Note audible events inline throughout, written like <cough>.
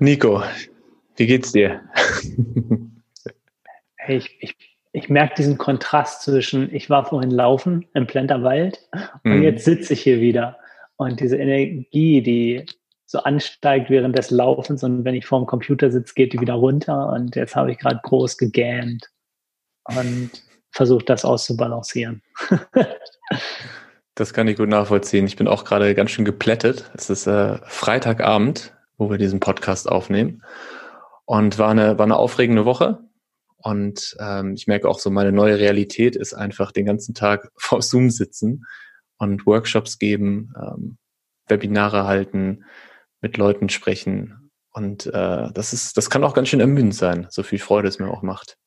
Nico, wie geht's dir? hey, ich, ich, ich merke diesen Kontrast zwischen, ich war vorhin laufen im Plenterwald und mm. jetzt sitze ich hier wieder. Und diese Energie, die so ansteigt während des Laufens und wenn ich vor dem Computer sitze, geht die wieder runter. Und jetzt habe ich gerade groß gegähnt und versucht, das auszubalancieren. das kann ich gut nachvollziehen. Ich bin auch gerade ganz schön geplättet. Es ist äh, Freitagabend wo wir diesen Podcast aufnehmen. Und war eine, war eine aufregende Woche. Und ähm, ich merke auch so, meine neue Realität ist einfach den ganzen Tag <laughs> vor Zoom sitzen und Workshops geben, ähm, Webinare halten, mit Leuten sprechen. Und äh, das ist, das kann auch ganz schön ermüdend sein, so viel Freude es mir auch macht.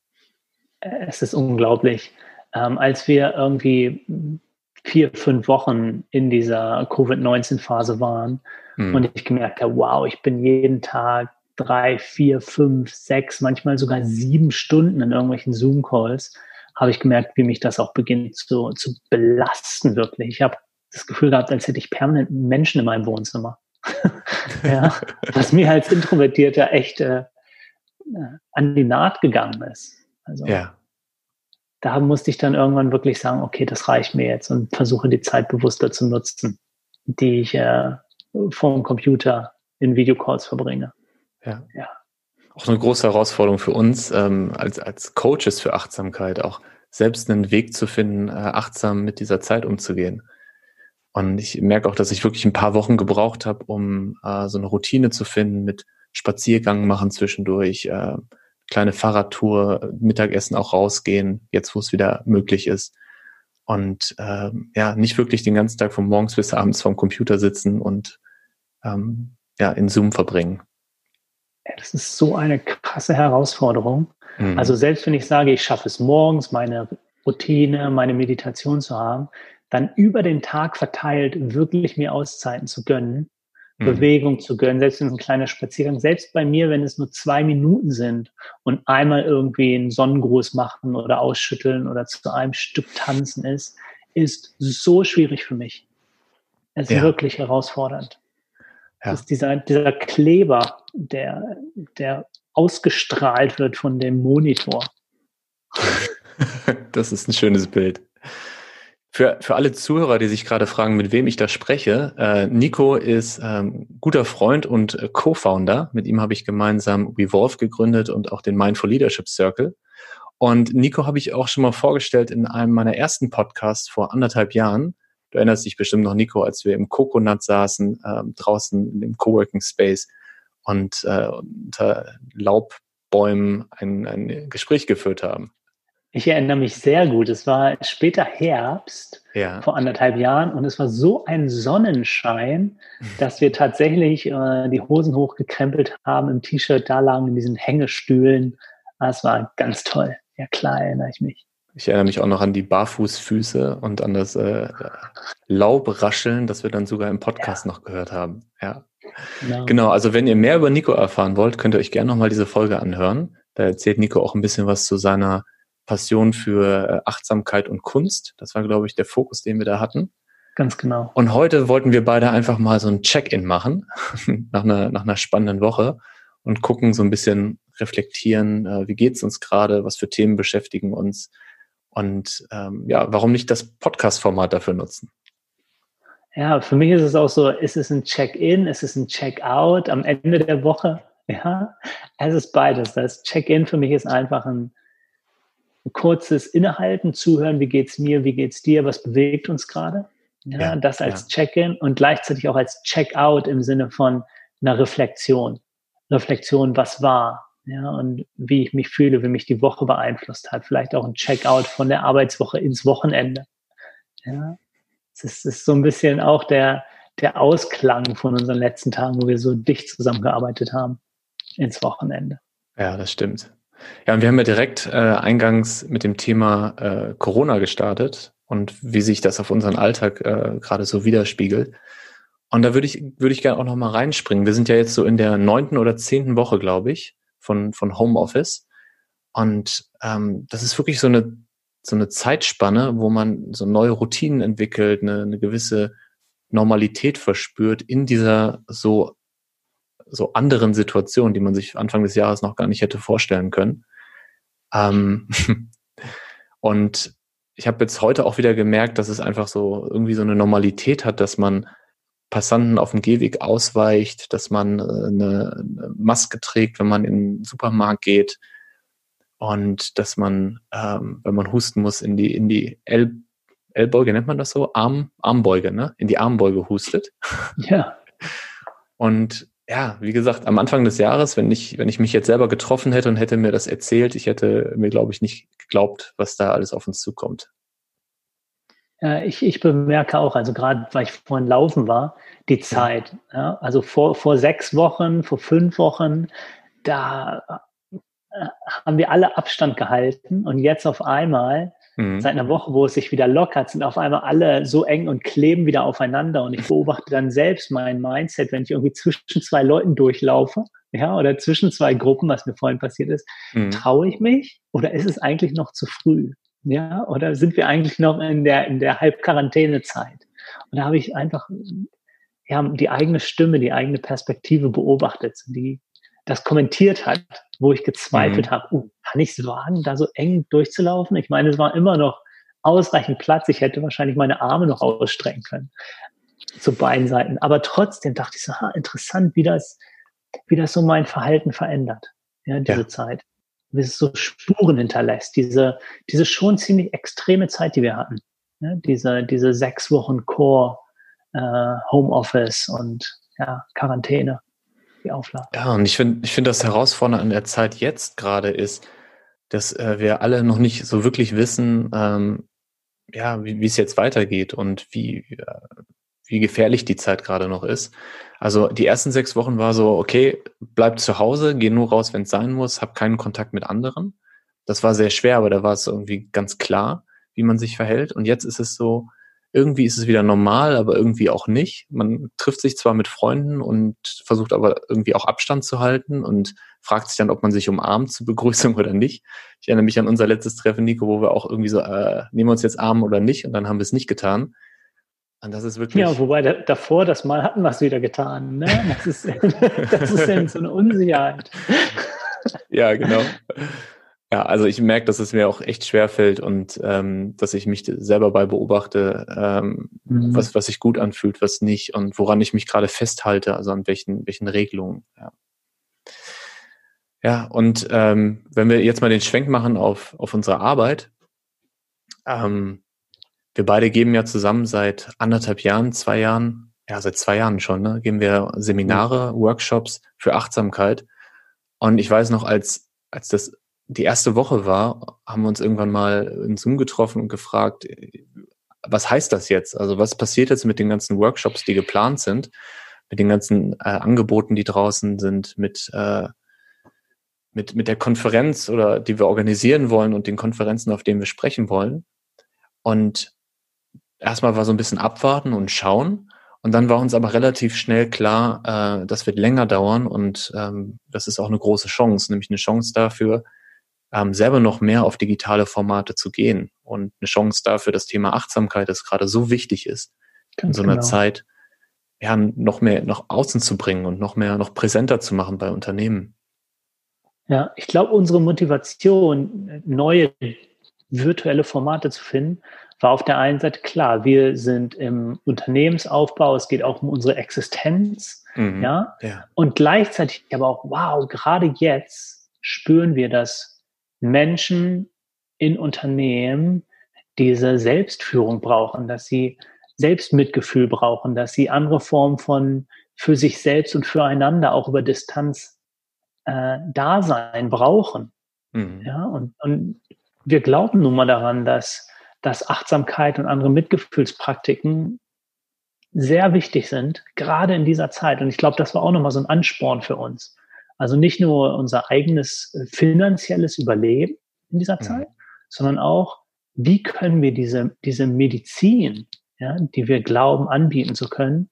Es ist unglaublich. Ähm, als wir irgendwie vier, fünf Wochen in dieser Covid-19-Phase waren, Mhm. Und ich gemerkt habe, wow, ich bin jeden Tag drei, vier, fünf, sechs, manchmal sogar sieben Stunden in irgendwelchen Zoom-Calls, habe ich gemerkt, wie mich das auch beginnt zu, zu belasten, wirklich. Ich habe das Gefühl gehabt, als hätte ich permanent Menschen in meinem Wohnzimmer. <laughs> ja, was mir als Introvertierter echt äh, an die Naht gegangen ist. Also, ja. da musste ich dann irgendwann wirklich sagen, okay, das reicht mir jetzt und versuche die Zeit bewusster zu nutzen, die ich äh, vor dem Computer in Videocalls verbringe. Ja. ja. Auch eine große Herausforderung für uns ähm, als, als Coaches für Achtsamkeit, auch selbst einen Weg zu finden, äh, achtsam mit dieser Zeit umzugehen. Und ich merke auch, dass ich wirklich ein paar Wochen gebraucht habe, um äh, so eine Routine zu finden mit Spaziergang machen zwischendurch, äh, kleine Fahrradtour, Mittagessen auch rausgehen, jetzt wo es wieder möglich ist und ähm, ja, nicht wirklich den ganzen Tag von morgens bis abends vorm Computer sitzen und ähm, ja, in Zoom verbringen. Das ist so eine krasse Herausforderung. Mhm. Also selbst wenn ich sage, ich schaffe es morgens, meine Routine, meine Meditation zu haben, dann über den Tag verteilt wirklich mir Auszeiten zu gönnen. Bewegung zu gönnen, selbst wenn es ein kleiner Spaziergang, selbst bei mir, wenn es nur zwei Minuten sind und einmal irgendwie einen Sonnengruß machen oder ausschütteln oder zu einem Stück tanzen ist, ist so schwierig für mich. Es ist ja. wirklich herausfordernd. Ja. Das ist dieser, dieser Kleber, der, der ausgestrahlt wird von dem Monitor. <laughs> das ist ein schönes Bild. Für, für alle Zuhörer, die sich gerade fragen, mit wem ich da spreche, äh, Nico ist ähm, guter Freund und äh, Co-Founder. Mit ihm habe ich gemeinsam Revolve gegründet und auch den Mindful Leadership Circle. Und Nico habe ich auch schon mal vorgestellt in einem meiner ersten Podcasts vor anderthalb Jahren. Du erinnerst dich bestimmt noch, Nico, als wir im Coconut saßen, äh, draußen im Coworking Space und äh, unter Laubbäumen ein, ein Gespräch geführt haben. Ich erinnere mich sehr gut. Es war später Herbst ja. vor anderthalb Jahren und es war so ein Sonnenschein, <laughs> dass wir tatsächlich äh, die Hosen hochgekrempelt haben, im T-Shirt da lagen in diesen Hängestühlen. Das war ganz toll. Ja klar, erinnere ich mich. Ich erinnere mich auch noch an die Barfußfüße und an das äh, Laubrascheln, das wir dann sogar im Podcast ja. noch gehört haben. Ja. Genau. genau, also wenn ihr mehr über Nico erfahren wollt, könnt ihr euch gerne nochmal diese Folge anhören. Da erzählt Nico auch ein bisschen was zu seiner Passion für äh, Achtsamkeit und Kunst. Das war, glaube ich, der Fokus, den wir da hatten. Ganz genau. Und heute wollten wir beide einfach mal so ein Check-in machen <laughs> nach, einer, nach einer spannenden Woche und gucken, so ein bisschen reflektieren, äh, wie geht's uns gerade, was für Themen beschäftigen uns und ähm, ja, warum nicht das Podcast-Format dafür nutzen? Ja, für mich ist es auch so, ist es ein Check-in, ist es ein Check-out am Ende der Woche? Ja, es ist beides. Das Check-in für mich ist einfach ein ein kurzes Innehalten, zuhören, wie geht's mir, wie geht's dir, was bewegt uns gerade. Ja, ja, das als ja. Check-in und gleichzeitig auch als Check-out im Sinne von einer Reflexion. Reflexion, was war, ja, und wie ich mich fühle, wie mich die Woche beeinflusst hat. Vielleicht auch ein Check-out von der Arbeitswoche ins Wochenende. Ja, es ist, ist so ein bisschen auch der, der Ausklang von unseren letzten Tagen, wo wir so dicht zusammengearbeitet haben, ins Wochenende. Ja, das stimmt. Ja, und wir haben ja direkt äh, eingangs mit dem Thema äh, Corona gestartet und wie sich das auf unseren Alltag äh, gerade so widerspiegelt. Und da würde ich, würde ich gerne auch noch mal reinspringen. Wir sind ja jetzt so in der neunten oder zehnten Woche, glaube ich, von, von Homeoffice. Und ähm, das ist wirklich so eine, so eine Zeitspanne, wo man so neue Routinen entwickelt, eine, eine gewisse Normalität verspürt in dieser so so anderen Situationen, die man sich Anfang des Jahres noch gar nicht hätte vorstellen können. Ähm, <laughs> und ich habe jetzt heute auch wieder gemerkt, dass es einfach so irgendwie so eine Normalität hat, dass man Passanten auf dem Gehweg ausweicht, dass man äh, eine, eine Maske trägt, wenn man in den Supermarkt geht und dass man, ähm, wenn man husten muss, in die in die El Ellbeuge nennt man das so, Arm Armbeuge, ne, in die Armbeuge hustet. Ja. Und ja, wie gesagt, am Anfang des Jahres, wenn ich, wenn ich mich jetzt selber getroffen hätte und hätte mir das erzählt, ich hätte mir, glaube ich, nicht geglaubt, was da alles auf uns zukommt. Ja, ich, ich bemerke auch, also gerade weil ich vorhin laufen war, die Zeit. Ja, also vor, vor sechs Wochen, vor fünf Wochen, da äh, haben wir alle Abstand gehalten und jetzt auf einmal Mhm. Seit einer Woche, wo es sich wieder lockert, sind auf einmal alle so eng und kleben wieder aufeinander. Und ich beobachte dann selbst mein Mindset, wenn ich irgendwie zwischen zwei Leuten durchlaufe, ja, oder zwischen zwei Gruppen, was mir vorhin passiert ist, mhm. traue ich mich oder ist es eigentlich noch zu früh? Ja, oder sind wir eigentlich noch in der, in der Halbquarantänezeit? Und da habe ich einfach, ja, die eigene Stimme, die eigene Perspektive beobachtet, die das kommentiert hat, wo ich gezweifelt mhm. habe, uh, kann ich es wagen, da so eng durchzulaufen? Ich meine, es war immer noch ausreichend Platz. Ich hätte wahrscheinlich meine Arme noch ausstrecken können zu beiden Seiten. Aber trotzdem dachte ich so, ha, interessant, wie das, wie das so mein Verhalten verändert, ja, diese ja. Zeit. Wie es so Spuren hinterlässt, diese, diese schon ziemlich extreme Zeit, die wir hatten. Ja, diese, diese sechs Wochen Core, äh, Homeoffice und ja, Quarantäne die Auflage. Ja, und ich finde, ich finde das Herausfordernde an der Zeit jetzt gerade ist, dass äh, wir alle noch nicht so wirklich wissen, ähm, ja, wie, es jetzt weitergeht und wie, äh, wie gefährlich die Zeit gerade noch ist. Also die ersten sechs Wochen war so, okay, bleib zu Hause, geh nur raus, wenn es sein muss, hab keinen Kontakt mit anderen. Das war sehr schwer, aber da war es irgendwie ganz klar, wie man sich verhält. Und jetzt ist es so, irgendwie ist es wieder normal, aber irgendwie auch nicht. Man trifft sich zwar mit Freunden und versucht aber irgendwie auch Abstand zu halten und fragt sich dann, ob man sich umarmt zur Begrüßung <laughs> oder nicht. Ich erinnere mich an unser letztes Treffen, Nico, wo wir auch irgendwie so, äh, nehmen wir uns jetzt Arm oder nicht? Und dann haben wir es nicht getan. Und das ist wirklich. Ja, wobei da, davor das Mal hatten wir es wieder getan. Ne? Das ist, <laughs> das ist eben so eine Unsicherheit. ja, genau. Ja, also ich merke, dass es mir auch echt schwer fällt und ähm, dass ich mich selber bei beobachte, ähm, mhm. was, was sich gut anfühlt, was nicht und woran ich mich gerade festhalte, also an welchen, welchen Regelungen. Ja, ja und ähm, wenn wir jetzt mal den Schwenk machen auf, auf unsere Arbeit, ähm, wir beide geben ja zusammen seit anderthalb Jahren, zwei Jahren, ja, seit zwei Jahren schon, ne, geben wir Seminare, Workshops für Achtsamkeit. Und ich weiß noch, als, als das die erste Woche war, haben wir uns irgendwann mal in Zoom getroffen und gefragt, was heißt das jetzt? Also was passiert jetzt mit den ganzen Workshops, die geplant sind, mit den ganzen äh, Angeboten, die draußen sind, mit, äh, mit, mit der Konferenz oder die wir organisieren wollen und den Konferenzen, auf denen wir sprechen wollen. Und erstmal war so ein bisschen abwarten und schauen. Und dann war uns aber relativ schnell klar, äh, das wird länger dauern und ähm, das ist auch eine große Chance, nämlich eine Chance dafür, ähm, selber noch mehr auf digitale Formate zu gehen und eine Chance dafür, das Thema Achtsamkeit, das gerade so wichtig ist, Ganz in so einer genau. Zeit, ja, noch mehr nach außen zu bringen und noch mehr, noch präsenter zu machen bei Unternehmen. Ja, ich glaube, unsere Motivation, neue virtuelle Formate zu finden, war auf der einen Seite klar, wir sind im Unternehmensaufbau, es geht auch um unsere Existenz, mhm, ja? ja, und gleichzeitig aber auch, wow, gerade jetzt spüren wir das Menschen in Unternehmen diese Selbstführung brauchen, dass sie Selbstmitgefühl brauchen, dass sie andere Formen von für sich selbst und füreinander auch über Distanz äh, Dasein brauchen. Mhm. Ja, und, und wir glauben nun mal daran, dass, dass Achtsamkeit und andere Mitgefühlspraktiken sehr wichtig sind, gerade in dieser Zeit. Und ich glaube, das war auch nochmal so ein Ansporn für uns. Also nicht nur unser eigenes äh, finanzielles Überleben in dieser mhm. Zeit, sondern auch, wie können wir diese, diese Medizin, ja, die wir glauben anbieten zu können,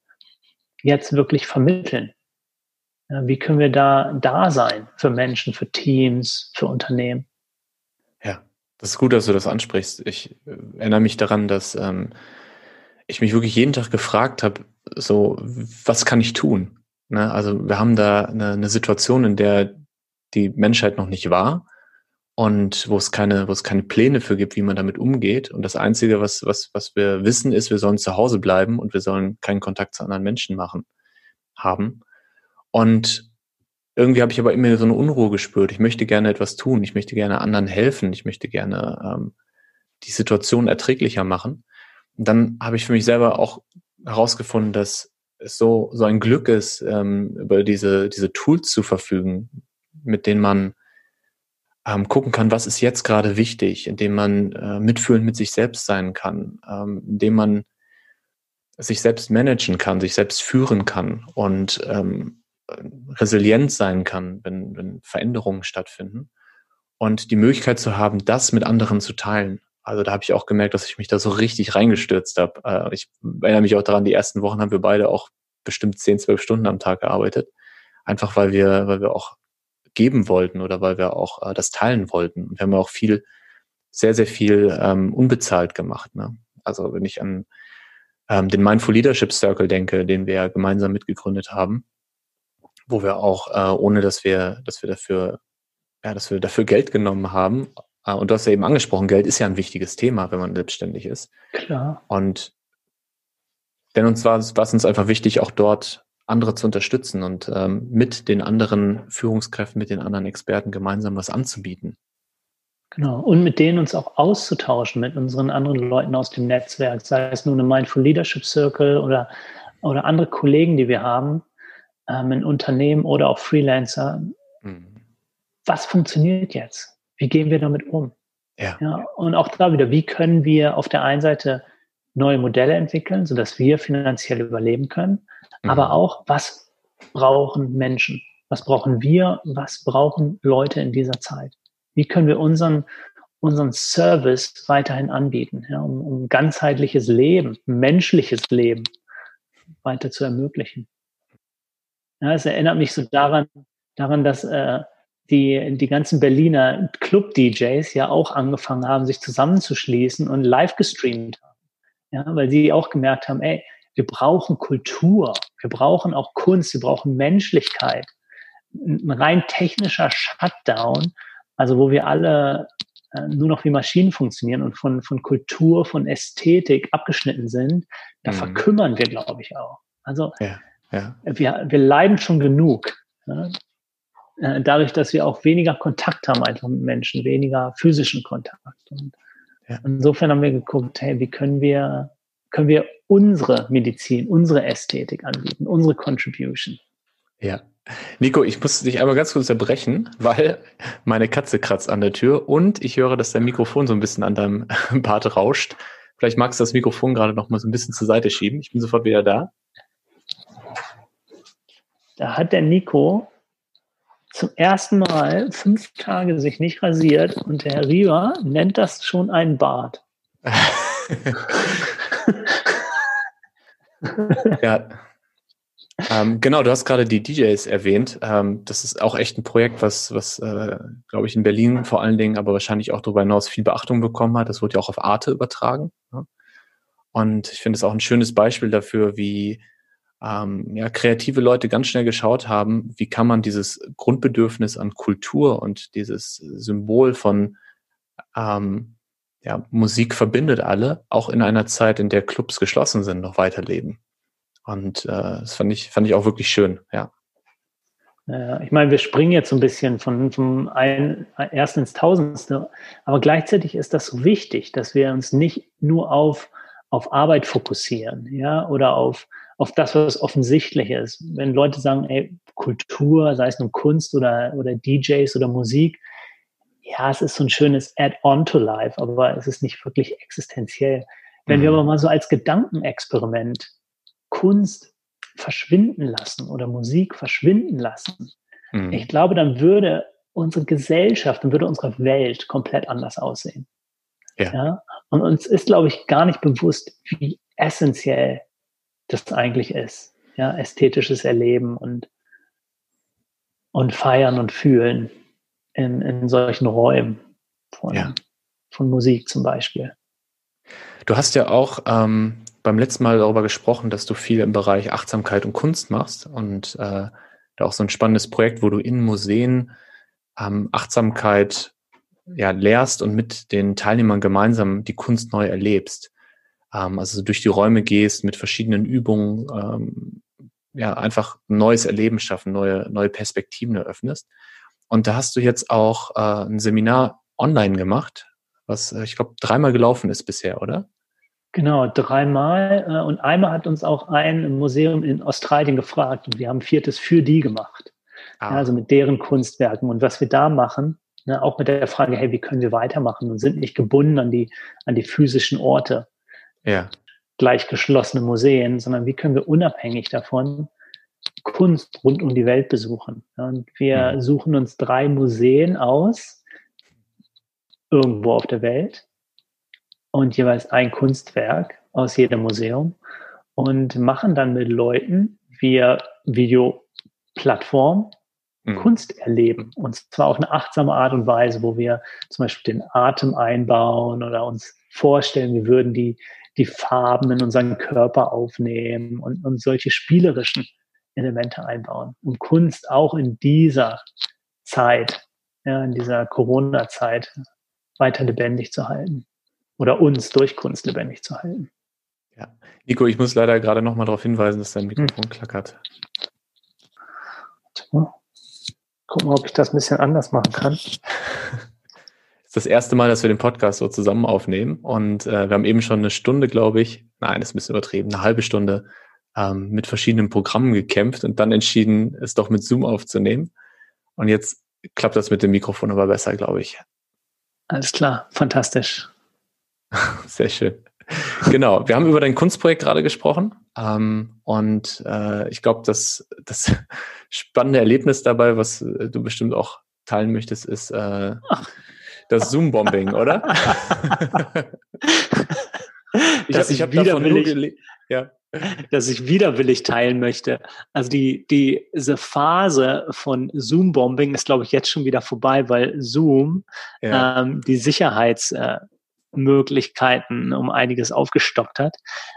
jetzt wirklich vermitteln? Ja, wie können wir da da sein für Menschen, für Teams, für Unternehmen? Ja, das ist gut, dass du das ansprichst. Ich äh, erinnere mich daran, dass ähm, ich mich wirklich jeden Tag gefragt habe, so, was kann ich tun? Ne? Also wir haben da eine, eine Situation, in der die Menschheit noch nicht war und wo es keine, wo es keine Pläne für gibt, wie man damit umgeht. Und das Einzige, was, was, was wir wissen, ist, wir sollen zu Hause bleiben und wir sollen keinen Kontakt zu anderen Menschen machen, haben. Und irgendwie habe ich aber immer so eine Unruhe gespürt. Ich möchte gerne etwas tun. Ich möchte gerne anderen helfen. Ich möchte gerne ähm, die Situation erträglicher machen. Und dann habe ich für mich selber auch herausgefunden, dass es so, so ein Glück ist, ähm, über diese, diese Tools zu verfügen, mit denen man ähm, gucken kann, was ist jetzt gerade wichtig, indem man äh, mitfühlend mit sich selbst sein kann, ähm, indem man sich selbst managen kann, sich selbst führen kann und ähm, resilient sein kann, wenn, wenn Veränderungen stattfinden und die Möglichkeit zu haben, das mit anderen zu teilen. Also da habe ich auch gemerkt, dass ich mich da so richtig reingestürzt habe. Äh, ich erinnere mich auch daran, die ersten Wochen haben wir beide auch bestimmt 10, 12 Stunden am Tag gearbeitet. Einfach weil wir, weil wir auch geben wollten oder weil wir auch äh, das teilen wollten. Und wir haben auch viel, sehr, sehr viel ähm, unbezahlt gemacht. Ne? Also wenn ich an ähm, den Mindful Leadership Circle denke, den wir ja gemeinsam mitgegründet haben, wo wir auch, äh, ohne dass wir, dass wir dafür, ja, dass wir dafür Geld genommen haben, und du hast ja eben angesprochen, Geld ist ja ein wichtiges Thema, wenn man selbstständig ist. Klar. Und denn uns war, war es uns einfach wichtig, auch dort andere zu unterstützen und ähm, mit den anderen Führungskräften, mit den anderen Experten gemeinsam was anzubieten. Genau. Und mit denen uns auch auszutauschen, mit unseren anderen Leuten aus dem Netzwerk, sei es nun ein Mindful Leadership Circle oder, oder andere Kollegen, die wir haben, ähm, in Unternehmen oder auch Freelancer. Mhm. Was funktioniert jetzt? Wie gehen wir damit um? Ja. ja. Und auch da wieder, wie können wir auf der einen Seite neue Modelle entwickeln, sodass wir finanziell überleben können. Mhm. Aber auch, was brauchen Menschen? Was brauchen wir? Was brauchen Leute in dieser Zeit? Wie können wir unseren, unseren Service weiterhin anbieten, ja, um, um ganzheitliches Leben, menschliches Leben weiter zu ermöglichen? Ja, es erinnert mich so daran, daran dass äh, die, die ganzen Berliner Club-DJs ja auch angefangen haben, sich zusammenzuschließen und live gestreamt haben. Ja, weil sie auch gemerkt haben, ey, wir brauchen Kultur, wir brauchen auch Kunst, wir brauchen Menschlichkeit. Ein rein technischer Shutdown, also wo wir alle äh, nur noch wie Maschinen funktionieren und von, von Kultur, von Ästhetik abgeschnitten sind, da mhm. verkümmern wir, glaube ich, auch. Also ja, ja. Wir, wir leiden schon genug. Äh, dadurch, dass wir auch weniger Kontakt haben einfach mit Menschen, weniger physischen Kontakt. Und ja. Insofern haben wir geguckt, hey, wie können wir, können wir unsere Medizin, unsere Ästhetik anbieten, unsere Contribution. Ja. Nico, ich muss dich einmal ganz kurz unterbrechen, weil meine Katze kratzt an der Tür und ich höre, dass dein Mikrofon so ein bisschen an deinem <laughs> Bart rauscht. Vielleicht magst du das Mikrofon gerade noch mal so ein bisschen zur Seite schieben. Ich bin sofort wieder da. Da hat der Nico zum ersten Mal fünf Tage sich nicht rasiert und der Herr Riva nennt das schon einen Bart. <laughs> ja. Ähm, genau, du hast gerade die DJs erwähnt. Ähm, das ist auch echt ein Projekt, was, was äh, glaube ich, in Berlin vor allen Dingen, aber wahrscheinlich auch darüber hinaus viel Beachtung bekommen hat. Das wurde ja auch auf Arte übertragen. Ja? Und ich finde es auch ein schönes Beispiel dafür, wie ähm, ja, kreative Leute ganz schnell geschaut haben, wie kann man dieses Grundbedürfnis an Kultur und dieses Symbol von ähm, ja, Musik verbindet alle, auch in einer Zeit, in der Clubs geschlossen sind, noch weiterleben. Und äh, das fand ich, fand ich auch wirklich schön, ja. Ich meine, wir springen jetzt so ein bisschen von, vom ein, ersten ins Tausendste, aber gleichzeitig ist das so wichtig, dass wir uns nicht nur auf, auf Arbeit fokussieren, ja, oder auf, auf das, was offensichtlich ist. Wenn Leute sagen, ey, Kultur, sei es nun Kunst oder, oder DJs oder Musik, ja, es ist so ein schönes Add-on to life, aber es ist nicht wirklich existenziell. Wenn mhm. wir aber mal so als Gedankenexperiment Kunst verschwinden lassen oder Musik verschwinden lassen, mhm. ich glaube, dann würde unsere Gesellschaft, dann würde unsere Welt komplett anders aussehen. Ja. ja? Und uns ist, glaube ich, gar nicht bewusst, wie essentiell das eigentlich ist. Ja, ästhetisches Erleben und, und feiern und fühlen in, in solchen Räumen von, ja. von Musik zum Beispiel. Du hast ja auch ähm, beim letzten Mal darüber gesprochen, dass du viel im Bereich Achtsamkeit und Kunst machst und äh, da auch so ein spannendes Projekt, wo du in Museen ähm, Achtsamkeit ja, lehrst und mit den Teilnehmern gemeinsam die Kunst neu erlebst. Ähm, also durch die Räume gehst, mit verschiedenen Übungen, ähm, ja, einfach neues Erleben schaffen, neue, neue Perspektiven eröffnest. Und da hast du jetzt auch äh, ein Seminar online gemacht, was äh, ich glaube dreimal gelaufen ist bisher, oder? Genau, dreimal. Äh, und einmal hat uns auch ein Museum in Australien gefragt und wir haben viertes für die gemacht. Ah. Ja, also mit deren Kunstwerken. Und was wir da machen, ne, auch mit der Frage, hey, wie können wir weitermachen und sind nicht gebunden an die, an die physischen Orte. Ja. Gleich geschlossene Museen, sondern wie können wir unabhängig davon Kunst rund um die Welt besuchen. Und wir mhm. suchen uns drei Museen aus, irgendwo auf der Welt, und jeweils ein Kunstwerk aus jedem Museum und machen dann mit Leuten via Videoplattform mhm. Kunst erleben. Und zwar auf eine achtsame Art und Weise, wo wir zum Beispiel den Atem einbauen oder uns vorstellen, wir würden die, die Farben in unseren Körper aufnehmen und, und solche spielerischen Elemente einbauen. Um Kunst auch in dieser Zeit, ja, in dieser Corona-Zeit weiter lebendig zu halten oder uns durch Kunst lebendig zu halten. Ja. Nico, ich muss leider gerade noch mal darauf hinweisen, dass dein Mikrofon hm. klackert. Gucken wir, ob ich das ein bisschen anders machen kann. <laughs> das ist das erste Mal, dass wir den Podcast so zusammen aufnehmen. Und äh, wir haben eben schon eine Stunde, glaube ich, nein, das ist ein bisschen übertrieben, eine halbe Stunde ähm, mit verschiedenen Programmen gekämpft und dann entschieden, es doch mit Zoom aufzunehmen. Und jetzt klappt das mit dem Mikrofon aber besser, glaube ich. Alles klar, fantastisch. <laughs> Sehr schön. Genau, wir haben über dein Kunstprojekt gerade gesprochen. Ähm, und äh, ich glaube, dass das <laughs> spannende Erlebnis dabei, was äh, du bestimmt auch teilen möchtest, ist äh, das Zoom-Bombing, oder? ich habe hab nur ja. dass ich widerwillig teilen möchte. Also die, die, diese Phase von Zoom-Bombing ist, glaube ich, jetzt schon wieder vorbei, weil Zoom ja. ähm, die Sicherheits- äh, um einiges aufgestockt hat.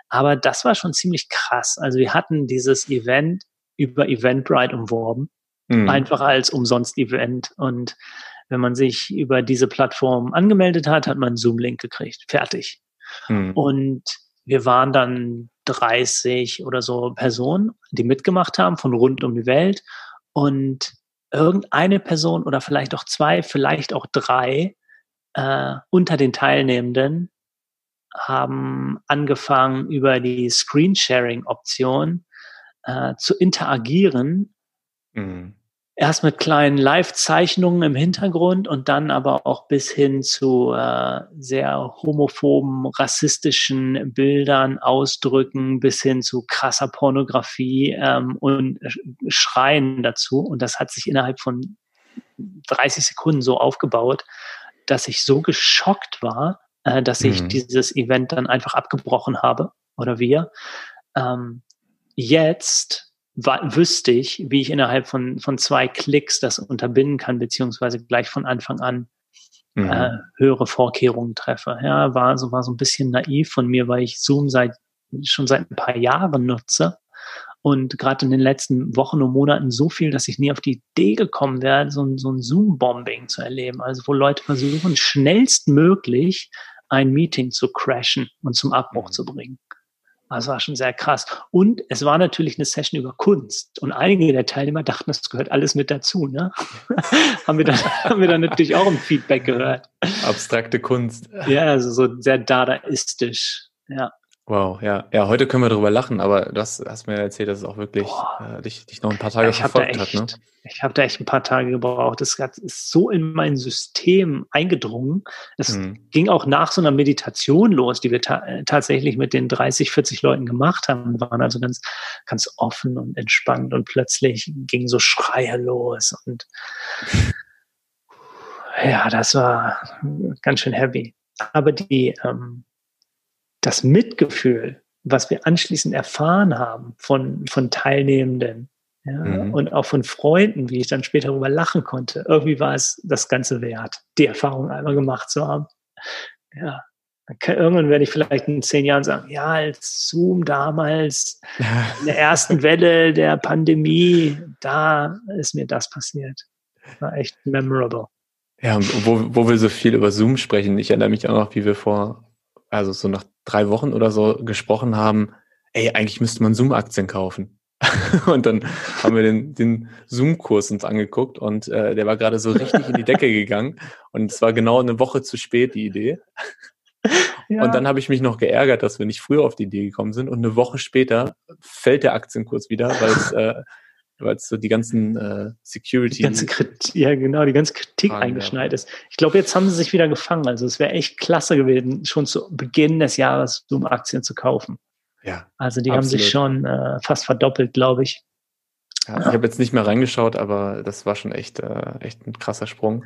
Aber das war schon ziemlich krass. Also wir hatten dieses Event über Eventbrite umworben, mhm. einfach als Umsonst-Event. Und wenn man sich über diese Plattform angemeldet hat, hat man einen Zoom-Link gekriegt. Fertig. Mhm. Und wir waren dann 30 oder so Personen, die mitgemacht haben von rund um die Welt. Und irgendeine Person oder vielleicht auch zwei, vielleicht auch drei äh, unter den Teilnehmenden haben angefangen, über die Screensharing-Option äh, zu interagieren. Mhm. Erst mit kleinen Live-Zeichnungen im Hintergrund und dann aber auch bis hin zu äh, sehr homophoben, rassistischen Bildern, Ausdrücken, bis hin zu krasser Pornografie ähm, und Schreien dazu. Und das hat sich innerhalb von 30 Sekunden so aufgebaut, dass ich so geschockt war, äh, dass ich mhm. dieses Event dann einfach abgebrochen habe oder wir. Ähm, jetzt wüsste ich, wie ich innerhalb von, von zwei Klicks das unterbinden kann, beziehungsweise gleich von Anfang an mhm. äh, höhere Vorkehrungen treffe. Ja, war so, war so ein bisschen naiv von mir, weil ich Zoom seit, schon seit ein paar Jahren nutze und gerade in den letzten Wochen und Monaten so viel, dass ich nie auf die Idee gekommen wäre, so ein, so ein Zoom-Bombing zu erleben. Also wo Leute versuchen, schnellstmöglich ein Meeting zu crashen und zum Abbruch mhm. zu bringen. Das war schon sehr krass. Und es war natürlich eine Session über Kunst. Und einige der Teilnehmer dachten, das gehört alles mit dazu. Ne? <laughs> haben, wir dann, <laughs> haben wir dann natürlich auch ein Feedback gehört. Abstrakte Kunst. Ja, also so sehr dadaistisch. Ja. Wow, ja. Ja, heute können wir darüber lachen, aber du hast, hast mir erzählt, dass es auch wirklich äh, dich, dich noch ein paar Tage ich verfolgt echt, hat. Ne? Ich habe da echt ein paar Tage gebraucht. Das ist so in mein System eingedrungen. Es mhm. ging auch nach so einer Meditation los, die wir ta äh, tatsächlich mit den 30, 40 Leuten gemacht haben. Wir waren also ganz, ganz offen und entspannt und plötzlich gingen so Schreie los und <laughs> ja, das war ganz schön heavy. Aber die, ähm, das Mitgefühl, was wir anschließend erfahren haben von, von Teilnehmenden ja, mhm. und auch von Freunden, wie ich dann später darüber lachen konnte, irgendwie war es das Ganze wert, die Erfahrung einmal gemacht zu haben. Ja, Irgendwann werde ich vielleicht in zehn Jahren sagen, ja, als Zoom damals <laughs> in der ersten Welle der Pandemie, da ist mir das passiert. War echt memorable. Ja, wo, wo wir so viel über Zoom sprechen, ich erinnere mich auch noch, wie wir vor, also so nach drei Wochen oder so gesprochen haben, ey, eigentlich müsste man Zoom-Aktien kaufen. <laughs> und dann haben wir den, den Zoom-Kurs uns angeguckt und äh, der war gerade so richtig in die Decke <laughs> gegangen. Und es war genau eine Woche zu spät, die Idee. Ja. Und dann habe ich mich noch geärgert, dass wir nicht früher auf die Idee gekommen sind. Und eine Woche später fällt der Aktienkurs wieder, weil es, äh, weil es so die ganzen äh, Security. Die ganze Kritik, ja, genau, die ganze Kritik Fragen eingeschneit ist. Ich glaube, jetzt haben sie sich wieder gefangen. Also es wäre echt klasse gewesen, schon zu Beginn des Jahres Zoom-Aktien zu kaufen. Ja. Also die absolut. haben sich schon äh, fast verdoppelt, glaube ich. Ja, ich habe jetzt nicht mehr reingeschaut, aber das war schon echt, äh, echt ein krasser Sprung.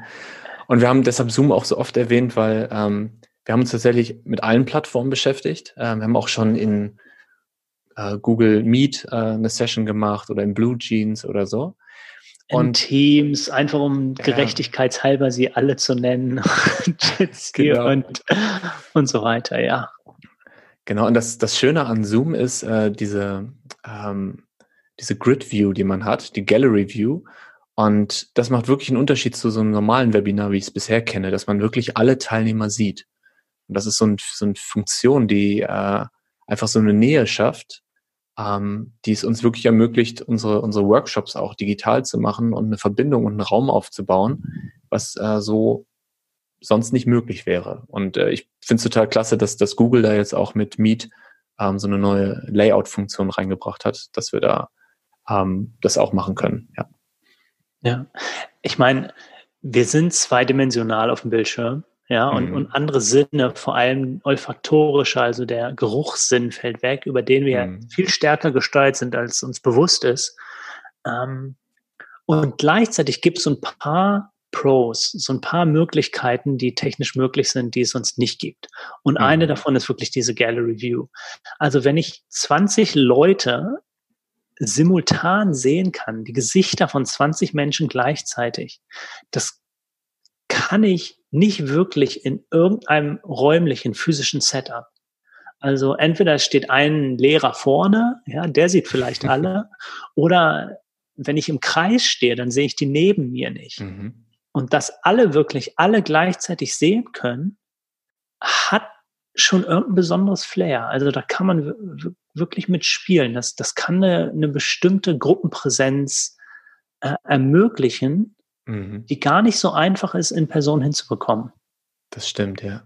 Und wir haben deshalb Zoom auch so oft erwähnt, weil ähm, wir haben uns tatsächlich mit allen Plattformen beschäftigt. Ähm, wir haben auch schon in äh, Google Meet äh, eine Session gemacht oder in Blue Jeans oder so. Und in Teams, einfach um ja. gerechtigkeitshalber sie alle zu nennen. <laughs> genau. und, und so weiter, ja. Genau, und das, das Schöne an Zoom ist äh, diese, ähm, diese Grid View, die man hat, die Gallery View. Und das macht wirklich einen Unterschied zu so einem normalen Webinar, wie ich es bisher kenne, dass man wirklich alle Teilnehmer sieht. Und das ist so, ein, so eine Funktion, die äh, einfach so eine Nähe schafft, ähm, die es uns wirklich ermöglicht, unsere, unsere Workshops auch digital zu machen und eine Verbindung und einen Raum aufzubauen, was äh, so sonst nicht möglich wäre. Und äh, ich finde es total klasse, dass, dass Google da jetzt auch mit Meet ähm, so eine neue Layout-Funktion reingebracht hat, dass wir da ähm, das auch machen können. Ja, ja. ich meine, wir sind zweidimensional auf dem Bildschirm. Ja, und, mhm. und andere Sinne, vor allem olfaktorischer, also der Geruchssinn fällt weg, über den wir mhm. viel stärker gesteuert sind, als uns bewusst ist. Ähm, und gleichzeitig gibt es so ein paar Pros, so ein paar Möglichkeiten, die technisch möglich sind, die es sonst nicht gibt. Und mhm. eine davon ist wirklich diese Gallery View. Also wenn ich 20 Leute simultan sehen kann, die Gesichter von 20 Menschen gleichzeitig, das kann ich nicht wirklich in irgendeinem räumlichen, physischen Setup. Also entweder steht ein Lehrer vorne, ja, der sieht vielleicht <laughs> alle, oder wenn ich im Kreis stehe, dann sehe ich die neben mir nicht. Mhm. Und dass alle wirklich alle gleichzeitig sehen können, hat schon irgendein besonderes Flair. Also da kann man wirklich mitspielen. Das, das kann eine, eine bestimmte Gruppenpräsenz äh, ermöglichen, mhm. die gar nicht so einfach ist, in Person hinzubekommen. Das stimmt, ja.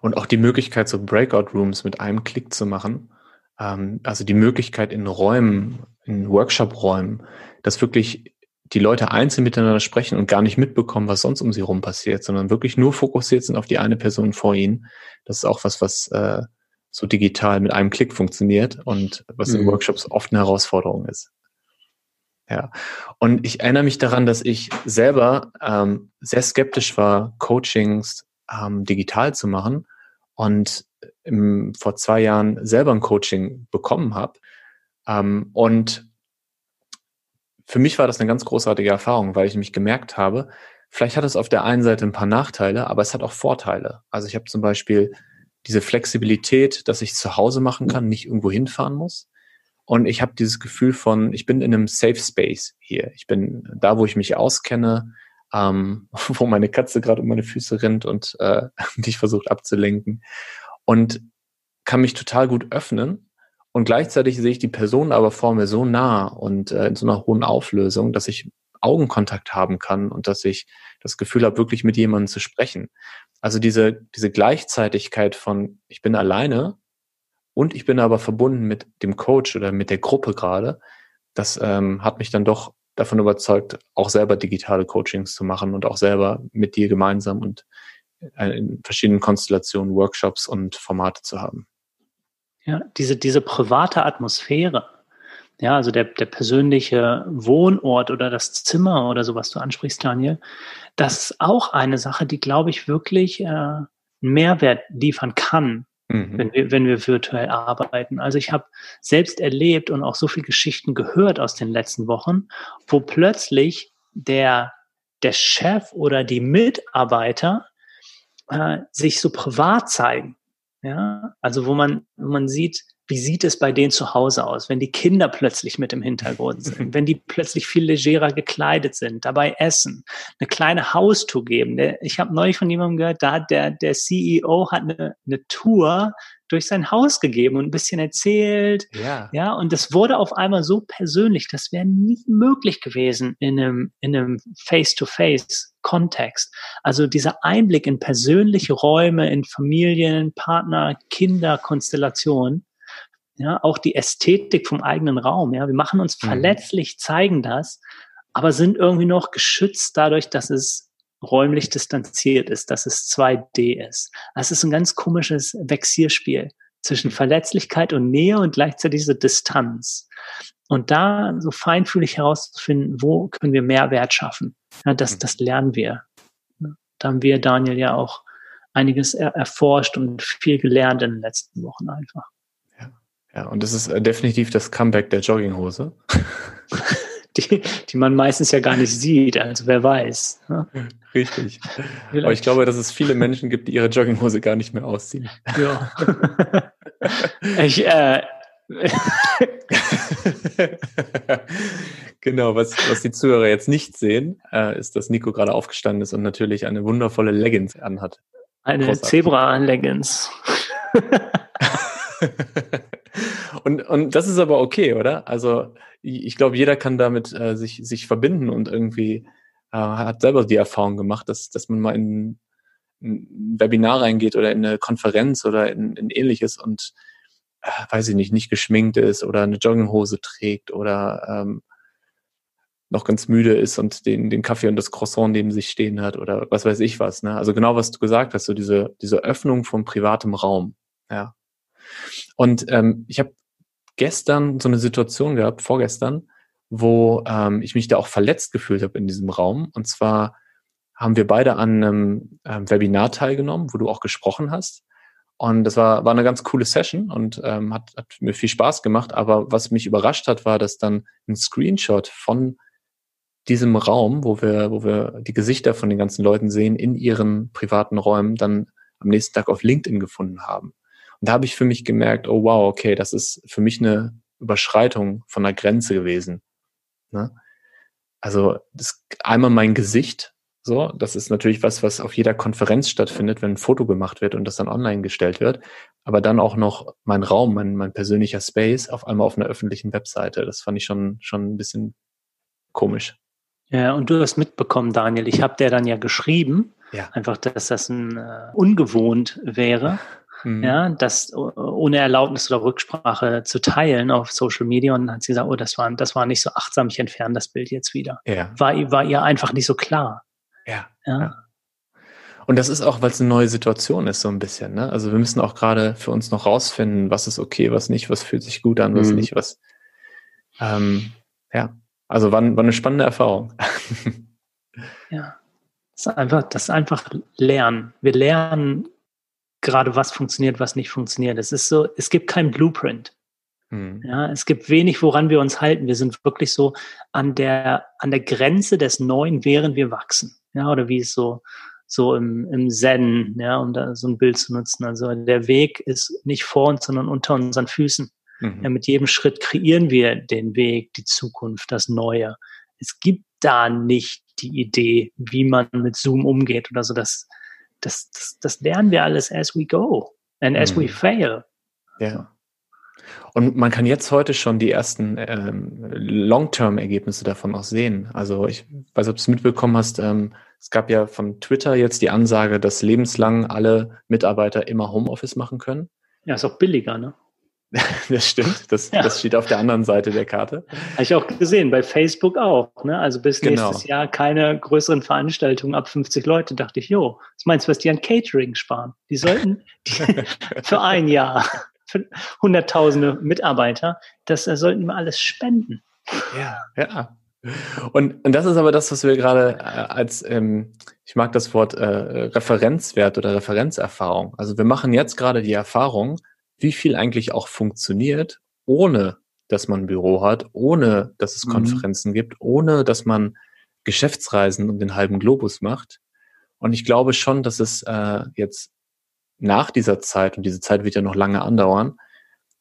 Und auch die Möglichkeit, so Breakout-Rooms mit einem Klick zu machen. Ähm, also die Möglichkeit in Räumen, in Workshop-Räumen, dass wirklich die Leute einzeln miteinander sprechen und gar nicht mitbekommen, was sonst um sie rum passiert, sondern wirklich nur fokussiert sind auf die eine Person vor ihnen. Das ist auch was, was äh, so digital mit einem Klick funktioniert und was mhm. in Workshops oft eine Herausforderung ist. Ja, und ich erinnere mich daran, dass ich selber ähm, sehr skeptisch war, Coachings ähm, digital zu machen und im, vor zwei Jahren selber ein Coaching bekommen habe ähm, und für mich war das eine ganz großartige Erfahrung, weil ich mich gemerkt habe, vielleicht hat es auf der einen Seite ein paar Nachteile, aber es hat auch Vorteile. Also ich habe zum Beispiel diese Flexibilität, dass ich zu Hause machen kann, nicht irgendwo hinfahren muss. Und ich habe dieses Gefühl von, ich bin in einem Safe Space hier. Ich bin da, wo ich mich auskenne, ähm, <laughs> wo meine Katze gerade um meine Füße rennt und äh, <laughs> dich versucht abzulenken. Und kann mich total gut öffnen und gleichzeitig sehe ich die Person aber vor mir so nah und äh, in so einer hohen Auflösung, dass ich Augenkontakt haben kann und dass ich das Gefühl habe, wirklich mit jemandem zu sprechen. Also diese, diese Gleichzeitigkeit von, ich bin alleine und ich bin aber verbunden mit dem Coach oder mit der Gruppe gerade, das ähm, hat mich dann doch davon überzeugt, auch selber digitale Coachings zu machen und auch selber mit dir gemeinsam und äh, in verschiedenen Konstellationen Workshops und Formate zu haben. Ja, diese, diese private Atmosphäre, ja, also der, der persönliche Wohnort oder das Zimmer oder so, was du ansprichst, Daniel, das ist auch eine Sache, die, glaube ich, wirklich äh, einen Mehrwert liefern kann, mhm. wenn, wir, wenn wir virtuell arbeiten. Also ich habe selbst erlebt und auch so viele Geschichten gehört aus den letzten Wochen, wo plötzlich der, der Chef oder die Mitarbeiter äh, sich so privat zeigen Ja, also wo man, wo man sieht, wie sieht es bei denen zu Hause aus, wenn die Kinder plötzlich mit im Hintergrund <laughs> sind, wenn die plötzlich viel legerer gekleidet sind, dabei essen, eine kleine Haustour geben. Ich habe neulich von jemandem gehört, da hat der, der CEO hat eine, eine Tour durch sein Haus gegeben und ein bisschen erzählt. Ja. ja, und das wurde auf einmal so persönlich, das wäre nie möglich gewesen in einem, in einem Face-to-Face-Kontext. Also dieser Einblick in persönliche Räume, in Familien, Partner, Kinder, Konstellationen ja, auch die Ästhetik vom eigenen Raum. Ja, wir machen uns mhm. verletzlich, zeigen das, aber sind irgendwie noch geschützt dadurch, dass es räumlich distanziert ist, dass es 2D ist. Es ist ein ganz komisches Vexierspiel zwischen Verletzlichkeit und Nähe und gleichzeitig diese Distanz. Und da so feinfühlig herauszufinden, wo können wir Mehrwert schaffen. Ja, das, mhm. das lernen wir. Da haben wir, Daniel, ja auch einiges er erforscht und viel gelernt in den letzten Wochen einfach. Ja, und das ist äh, definitiv das Comeback der Jogginghose. <laughs> die, die man meistens ja gar nicht sieht, also wer weiß. Ne? Richtig. Vielleicht. Aber ich glaube, dass es viele Menschen gibt, die ihre Jogginghose gar nicht mehr ausziehen. Ja. ich, äh, <laughs> genau, was, was die Zuhörer jetzt nicht sehen, äh, ist, dass Nico gerade aufgestanden ist und natürlich eine wundervolle Leggings anhat. Eine Zebra-Leggings. <laughs> und, und das ist aber okay, oder? Also ich glaube, jeder kann damit äh, sich, sich verbinden und irgendwie äh, hat selber die Erfahrung gemacht, dass, dass man mal in ein Webinar reingeht oder in eine Konferenz oder in, in ähnliches und äh, weiß ich nicht, nicht geschminkt ist oder eine Jogginghose trägt oder ähm, noch ganz müde ist und den, den Kaffee und das Croissant neben sich stehen hat oder was weiß ich was. Ne? Also genau, was du gesagt hast, so diese, diese Öffnung von privatem Raum. Ja. Und ähm, ich habe gestern so eine Situation gehabt, vorgestern, wo ähm, ich mich da auch verletzt gefühlt habe in diesem Raum. Und zwar haben wir beide an einem ähm, Webinar teilgenommen, wo du auch gesprochen hast. Und das war, war eine ganz coole Session und ähm, hat, hat mir viel Spaß gemacht. Aber was mich überrascht hat, war, dass dann ein Screenshot von diesem Raum, wo wir, wo wir die Gesichter von den ganzen Leuten sehen, in ihren privaten Räumen, dann am nächsten Tag auf LinkedIn gefunden haben. Und da habe ich für mich gemerkt, oh wow, okay, das ist für mich eine Überschreitung von einer Grenze gewesen. Ne? Also das, einmal mein Gesicht, so, das ist natürlich was, was auf jeder Konferenz stattfindet, wenn ein Foto gemacht wird und das dann online gestellt wird. Aber dann auch noch mein Raum, mein, mein persönlicher Space auf einmal auf einer öffentlichen Webseite. Das fand ich schon, schon ein bisschen komisch. Ja, und du hast mitbekommen, Daniel, ich habe der dann ja geschrieben, ja. einfach, dass das ein äh, ungewohnt wäre <laughs> mhm. ja, das ohne Erlaubnis oder Rücksprache zu teilen auf Social Media. Und dann hat sie gesagt, oh, das war, das war nicht so achtsam, ich entferne das Bild jetzt wieder. Ja. War, war ihr einfach nicht so klar. Ja. ja. ja. Und das ist auch, weil es eine neue Situation ist, so ein bisschen. Ne? Also wir müssen auch gerade für uns noch rausfinden, was ist okay, was nicht, was fühlt sich gut an, was mhm. nicht, was. Ähm, ja, also war, war eine spannende Erfahrung. <laughs> ja. Das ist einfach, das ist einfach Lernen. Wir lernen gerade was funktioniert, was nicht funktioniert. Es ist so, es gibt kein Blueprint. Hm. Ja, es gibt wenig, woran wir uns halten. Wir sind wirklich so an der, an der Grenze des Neuen, während wir wachsen. Ja, oder wie es so, so im, im Zen, ja, um da so ein Bild zu nutzen. Also der Weg ist nicht vor uns, sondern unter unseren Füßen. Mhm. Ja, mit jedem Schritt kreieren wir den Weg, die Zukunft, das Neue. Es gibt da nicht die Idee, wie man mit Zoom umgeht oder so. Das, das, das, das lernen wir alles as we go and as mhm. we fail. Ja. Und man kann jetzt heute schon die ersten ähm, Long-Term-Ergebnisse davon auch sehen. Also ich weiß, ob du es mitbekommen hast, ähm, es gab ja von Twitter jetzt die Ansage, dass lebenslang alle Mitarbeiter immer Homeoffice machen können. Ja, ist auch billiger, ne? <laughs> das stimmt. Das, ja. das steht auf der anderen Seite der Karte. Habe ich auch gesehen, bei Facebook auch. Ne? Also bis genau. nächstes Jahr keine größeren Veranstaltungen ab 50 Leute. Dachte ich, jo, was meinst du, was die an Catering sparen? Die sollten die, <laughs> für ein Jahr, für hunderttausende Mitarbeiter, das äh, sollten wir alles spenden. Ja, ja. Und, und das ist aber das, was wir gerade äh, als, ähm, ich mag das Wort äh, Referenzwert oder Referenzerfahrung. Also wir machen jetzt gerade die Erfahrung, wie viel eigentlich auch funktioniert, ohne dass man ein Büro hat, ohne dass es mhm. Konferenzen mhm. gibt, ohne dass man Geschäftsreisen um den halben Globus macht. Und ich glaube schon, dass es äh, jetzt nach dieser Zeit, und diese Zeit wird ja noch lange andauern,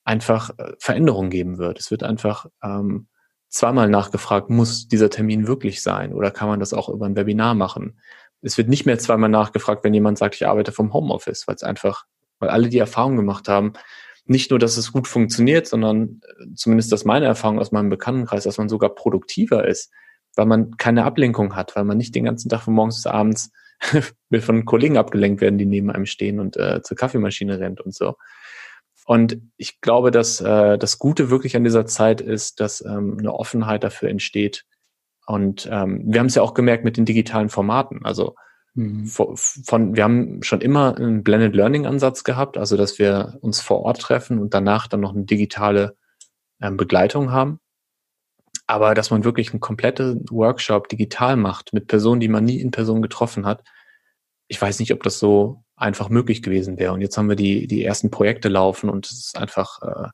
einfach äh, Veränderungen geben wird. Es wird einfach ähm, zweimal nachgefragt, muss dieser Termin wirklich sein oder kann man das auch über ein Webinar machen? Es wird nicht mehr zweimal nachgefragt, wenn jemand sagt, ich arbeite vom Homeoffice, weil es einfach, weil alle die Erfahrung gemacht haben, nicht nur, dass es gut funktioniert, sondern äh, zumindest das meine Erfahrung aus meinem Bekanntenkreis, dass man sogar produktiver ist, weil man keine Ablenkung hat, weil man nicht den ganzen Tag von morgens bis abends <laughs> von Kollegen abgelenkt werden, die neben einem stehen und äh, zur Kaffeemaschine rennt und so. Und ich glaube, dass äh, das Gute wirklich an dieser Zeit ist, dass ähm, eine Offenheit dafür entsteht. Und ähm, wir haben es ja auch gemerkt mit den digitalen Formaten. Also mhm. von, von, wir haben schon immer einen Blended Learning Ansatz gehabt, also dass wir uns vor Ort treffen und danach dann noch eine digitale ähm, Begleitung haben. Aber dass man wirklich einen kompletten Workshop digital macht mit Personen, die man nie in Person getroffen hat, ich weiß nicht, ob das so einfach möglich gewesen wäre. Und jetzt haben wir die, die ersten Projekte laufen und es ist einfach äh,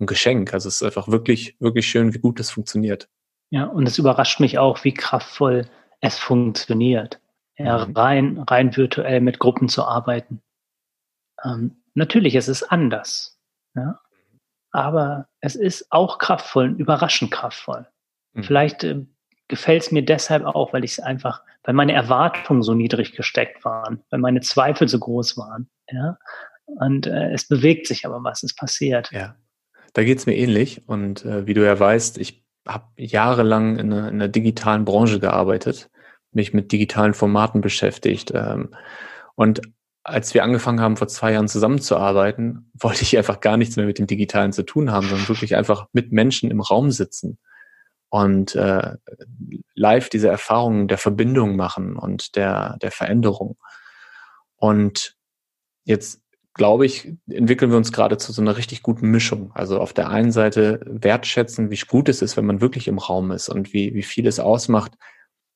ein Geschenk. Also es ist einfach wirklich, wirklich schön, wie gut das funktioniert. Ja, und es überrascht mich auch, wie kraftvoll es funktioniert. Ja, mhm. rein, rein virtuell mit Gruppen zu arbeiten. Ähm, natürlich, es ist anders. Ja? Aber es ist auch kraftvoll, überraschend kraftvoll. Mhm. Vielleicht äh, gefällt es mir deshalb auch, weil ich es einfach, weil meine Erwartungen so niedrig gesteckt waren, weil meine Zweifel so groß waren. Ja? Und äh, es bewegt sich aber was, es passiert. Ja, da geht es mir ähnlich. Und äh, wie du ja weißt, ich habe jahrelang in einer, in einer, digitalen Branche gearbeitet, mich mit digitalen Formaten beschäftigt. Ähm, und als wir angefangen haben, vor zwei Jahren zusammenzuarbeiten, <laughs> wollte ich einfach gar nichts mehr mit dem Digitalen zu tun haben, sondern wirklich einfach mit Menschen im Raum sitzen und äh, live diese Erfahrungen der Verbindung machen und der, der Veränderung. Und jetzt glaube ich, entwickeln wir uns gerade zu so einer richtig guten Mischung. Also auf der einen Seite wertschätzen, wie gut es ist, wenn man wirklich im Raum ist und wie, wie viel es ausmacht,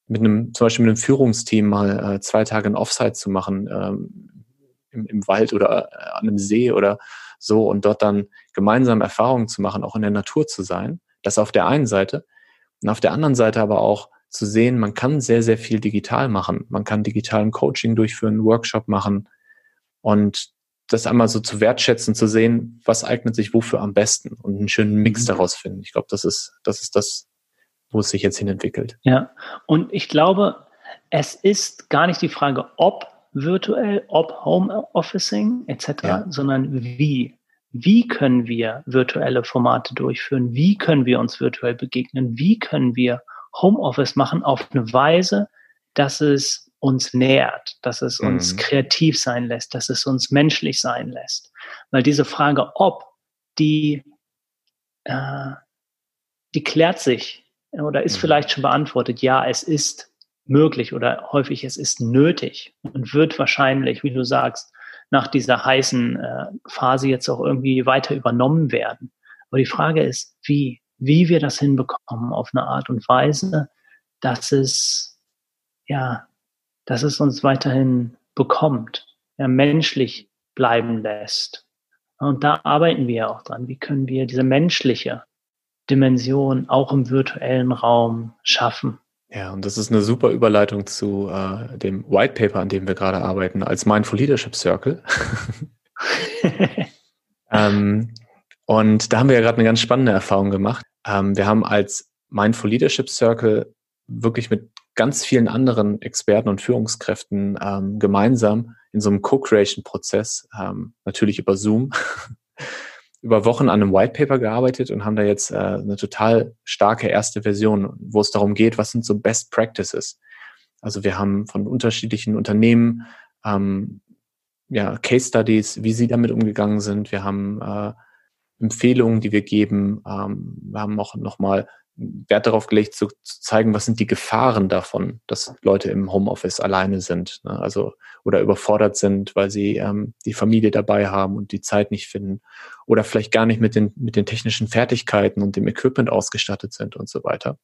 mit einem, zum Beispiel mit einem Führungsteam mal äh, zwei Tage ein Offsite zu machen, ähm, im, im Wald oder äh, an einem See oder so und dort dann gemeinsam Erfahrungen zu machen, auch in der Natur zu sein. Das auf der einen Seite. Und auf der anderen Seite aber auch zu sehen, man kann sehr, sehr viel digital machen. Man kann digitalen Coaching durchführen, Workshop machen und das einmal so zu wertschätzen, zu sehen, was eignet sich wofür am besten und einen schönen Mix mhm. daraus finden. Ich glaube, das ist, das ist das, wo es sich jetzt hin entwickelt. Ja, und ich glaube, es ist gar nicht die Frage, ob virtuell, ob Homeofficing etc., ja. sondern wie. Wie können wir virtuelle Formate durchführen? Wie können wir uns virtuell begegnen? Wie können wir Homeoffice machen auf eine Weise, dass es uns nährt, dass es uns mhm. kreativ sein lässt, dass es uns menschlich sein lässt. Weil diese Frage, ob, die, äh, die klärt sich oder ist mhm. vielleicht schon beantwortet. Ja, es ist möglich oder häufig es ist nötig und wird wahrscheinlich, wie du sagst, nach dieser heißen äh, Phase jetzt auch irgendwie weiter übernommen werden. Aber die Frage ist, wie, wie wir das hinbekommen auf eine Art und Weise, dass es, ja, dass es uns weiterhin bekommt, ja, menschlich bleiben lässt. Und da arbeiten wir ja auch dran. Wie können wir diese menschliche Dimension auch im virtuellen Raum schaffen? Ja, und das ist eine super Überleitung zu äh, dem White Paper, an dem wir gerade arbeiten, als Mindful Leadership Circle. <laughs> ähm, und da haben wir ja gerade eine ganz spannende Erfahrung gemacht. Ähm, wir haben als Mindful Leadership Circle wirklich mit ganz vielen anderen Experten und Führungskräften ähm, gemeinsam in so einem Co-Creation-Prozess, ähm, natürlich über Zoom, über Wochen an einem White Paper gearbeitet und haben da jetzt äh, eine total starke erste Version, wo es darum geht, was sind so Best Practices. Also wir haben von unterschiedlichen Unternehmen ähm, ja, Case Studies, wie sie damit umgegangen sind. Wir haben äh, Empfehlungen, die wir geben. Ähm, wir haben auch nochmal Wert darauf gelegt, zu, zu, zeigen, was sind die Gefahren davon, dass Leute im Homeoffice alleine sind, ne? also oder überfordert sind, weil sie ähm, die Familie dabei haben und die Zeit nicht finden oder vielleicht gar nicht mit den mit den technischen Fertigkeiten und dem Equipment ausgestattet sind und so weiter.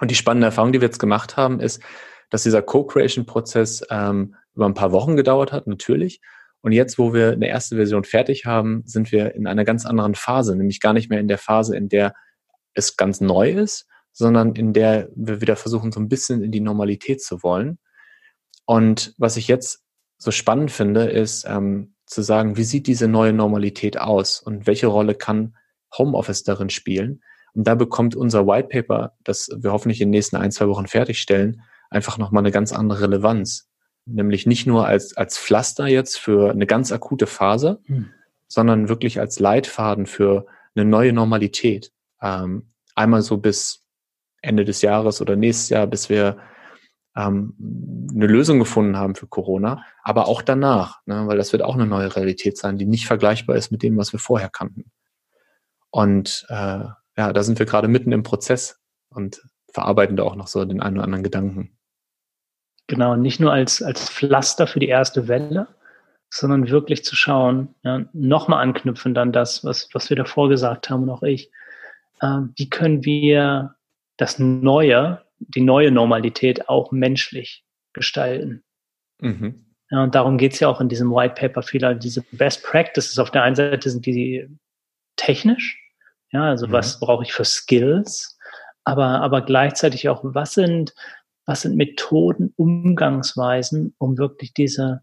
Und die spannende Erfahrung, die wir jetzt gemacht haben, ist, dass dieser Co-Creation-Prozess ähm, über ein paar Wochen gedauert hat, natürlich. Und jetzt, wo wir eine erste Version fertig haben, sind wir in einer ganz anderen Phase, nämlich gar nicht mehr in der Phase, in der es ganz neu ist, sondern in der wir wieder versuchen, so ein bisschen in die Normalität zu wollen. Und was ich jetzt so spannend finde, ist, ähm, zu sagen, wie sieht diese neue Normalität aus und welche Rolle kann Homeoffice darin spielen? Und da bekommt unser White Paper, das wir hoffentlich in den nächsten ein, zwei Wochen fertigstellen, einfach nochmal eine ganz andere Relevanz. Nämlich nicht nur als, als Pflaster jetzt für eine ganz akute Phase, hm. sondern wirklich als Leitfaden für eine neue Normalität. Ähm, einmal so bis Ende des Jahres oder nächstes Jahr, bis wir ähm, eine Lösung gefunden haben für Corona, aber auch danach, ne, weil das wird auch eine neue Realität sein, die nicht vergleichbar ist mit dem, was wir vorher kannten. Und äh, ja, da sind wir gerade mitten im Prozess und verarbeiten da auch noch so den einen oder anderen Gedanken. Genau, nicht nur als, als Pflaster für die erste Welle, sondern wirklich zu schauen, ja, nochmal anknüpfen dann das, was, was wir davor gesagt haben und auch ich. Äh, wie können wir das Neue, die neue Normalität auch menschlich gestalten? Mhm. Ja, und darum geht es ja auch in diesem White Paper vieler. Diese Best Practices auf der einen Seite sind die technisch, ja, also mhm. was brauche ich für Skills, aber, aber gleichzeitig auch, was sind, was sind Methoden, Umgangsweisen, um wirklich diese,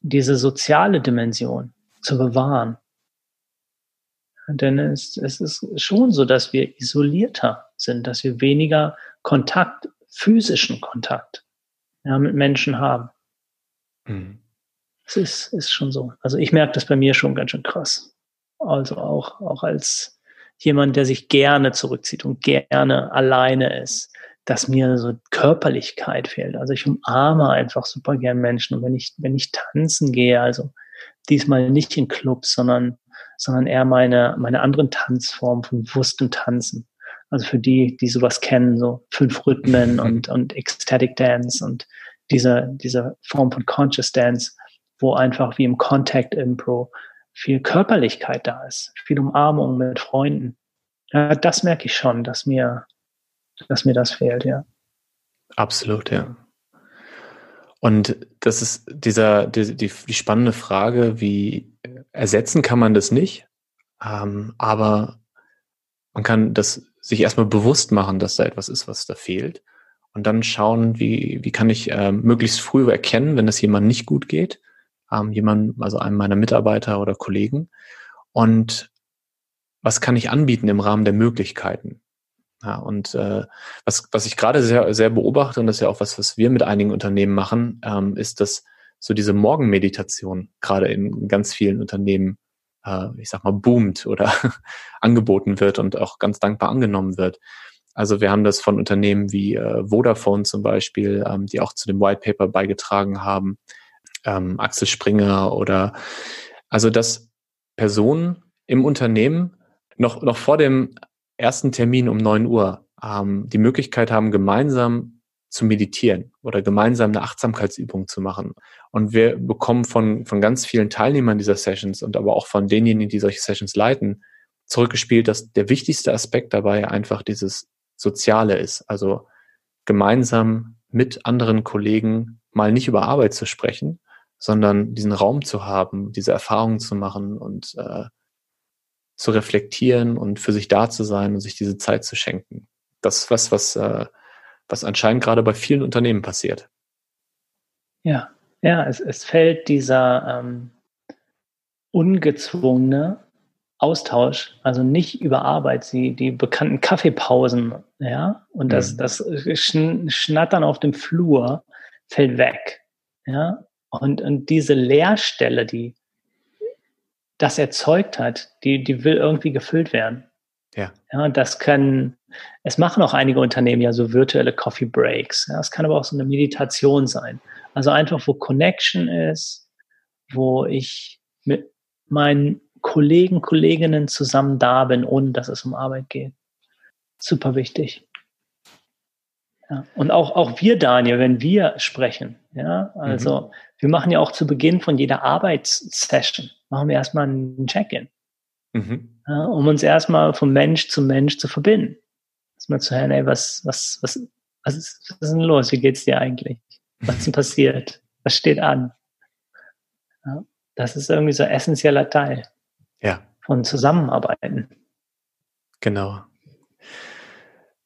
diese soziale Dimension zu bewahren. Denn es, es ist schon so, dass wir isolierter sind, dass wir weniger Kontakt, physischen Kontakt ja, mit Menschen haben. Mhm. Es ist, ist schon so. Also ich merke das bei mir schon ganz schön krass. Also auch, auch als jemand, der sich gerne zurückzieht und gerne alleine ist, dass mir so Körperlichkeit fehlt. Also ich umarme einfach super gern Menschen. Und wenn ich, wenn ich tanzen gehe, also diesmal nicht in Clubs, sondern, sondern eher meine, meine anderen Tanzformen von bewusstem Tanzen. Also für die, die sowas kennen, so fünf Rhythmen und, und Ecstatic Dance und diese, diese Form von Conscious Dance, wo einfach wie im Contact Impro viel Körperlichkeit da ist, viel Umarmung mit Freunden. Ja, das merke ich schon, dass mir, dass mir das fehlt, ja. Absolut, ja. Und das ist dieser, die, die, die spannende Frage, wie ersetzen kann man das nicht, ähm, aber man kann das sich erstmal bewusst machen, dass da etwas ist, was da fehlt. Und dann schauen, wie, wie kann ich äh, möglichst früh erkennen, wenn es jemandem nicht gut geht, ähm, jemand, also einem meiner Mitarbeiter oder Kollegen. Und was kann ich anbieten im Rahmen der Möglichkeiten? Ja, und äh, was, was ich gerade sehr, sehr beobachte, und das ist ja auch was, was wir mit einigen Unternehmen machen, ähm, ist, dass so diese Morgenmeditation gerade in ganz vielen Unternehmen, äh, ich sag mal, boomt oder <laughs> angeboten wird und auch ganz dankbar angenommen wird. Also wir haben das von Unternehmen wie äh, Vodafone zum Beispiel, ähm, die auch zu dem White Paper beigetragen haben, ähm, Axel Springer oder also dass Personen im Unternehmen noch, noch vor dem ersten Termin um neun Uhr ähm, die Möglichkeit haben, gemeinsam zu meditieren oder gemeinsam eine Achtsamkeitsübung zu machen. Und wir bekommen von, von ganz vielen Teilnehmern dieser Sessions und aber auch von denjenigen, die solche Sessions leiten, zurückgespielt, dass der wichtigste Aspekt dabei einfach dieses Soziale ist. Also gemeinsam mit anderen Kollegen mal nicht über Arbeit zu sprechen, sondern diesen Raum zu haben, diese Erfahrungen zu machen und äh, zu reflektieren und für sich da zu sein und sich diese Zeit zu schenken. Das ist was, was, äh, was anscheinend gerade bei vielen Unternehmen passiert. Ja, ja, es, es fällt dieser ähm, ungezwungene Austausch, also nicht über Arbeit, sie, die bekannten Kaffeepausen, ja, und das, mhm. das Schnattern auf dem Flur fällt weg, ja, und, und diese Leerstelle, die, das erzeugt hat, die, die will irgendwie gefüllt werden. Ja. Ja, das können, es machen auch einige Unternehmen ja so virtuelle Coffee Breaks. Ja, es kann aber auch so eine Meditation sein. Also einfach, wo Connection ist, wo ich mit meinen Kollegen, Kolleginnen zusammen da bin, ohne dass es um Arbeit geht. Super wichtig. Ja, und auch, auch wir, Daniel, wenn wir sprechen, ja, also mhm. wir machen ja auch zu Beginn von jeder Arbeitssession, machen wir erstmal ein Check-in, mhm. ja, um uns erstmal von Mensch zu Mensch zu verbinden. Erstmal zu hören, ey, was, was, was, was ist, was ist denn los? Wie geht's dir eigentlich? Was ist denn passiert? Was steht an? Ja, das ist irgendwie so ein essentieller Teil ja. von Zusammenarbeiten. Genau.